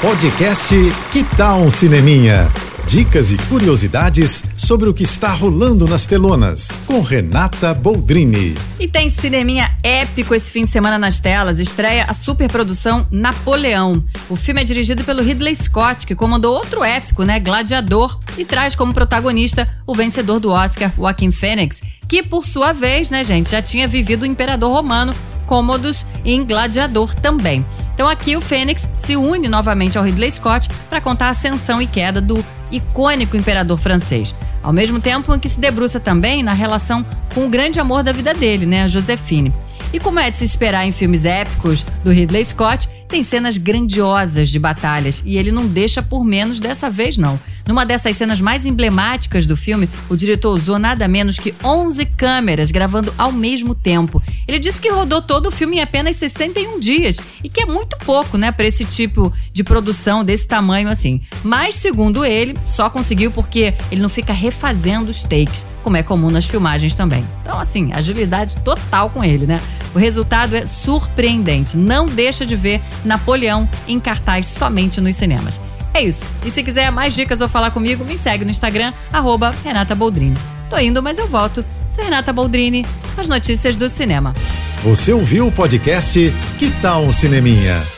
Podcast Que Tal um Cineminha? Dicas e curiosidades sobre o que está rolando nas telonas, com Renata Boldrini. E tem cineminha épico esse fim de semana nas telas. Estreia a superprodução Napoleão. O filme é dirigido pelo Ridley Scott, que comandou outro épico, né? Gladiador, e traz como protagonista o vencedor do Oscar, Joaquim Phoenix, que por sua vez, né, gente, já tinha vivido o imperador romano Cômodos em Gladiador também. Então aqui o Fênix se une novamente ao Ridley Scott para contar a ascensão e queda do icônico imperador francês. Ao mesmo tempo em que se debruça também na relação com o grande amor da vida dele, né, a Josefine. E como é de se esperar em filmes épicos do Ridley Scott, tem cenas grandiosas de batalhas e ele não deixa por menos dessa vez não. Numa dessas cenas mais emblemáticas do filme, o diretor usou nada menos que 11 câmeras gravando ao mesmo tempo. Ele disse que rodou todo o filme em apenas 61 dias e que é muito pouco, né, para esse tipo de produção desse tamanho assim. Mas, segundo ele, só conseguiu porque ele não fica refazendo os takes, como é comum nas filmagens também. Então, assim, agilidade total com ele, né? O resultado é surpreendente. Não deixa de ver Napoleão em cartaz somente nos cinemas. É isso. E se quiser mais dicas ou falar comigo, me segue no Instagram, arroba Renata Boldrini. Tô indo, mas eu volto. Sou Renata Boldrini, as notícias do cinema. Você ouviu o podcast Que Tal um Cineminha?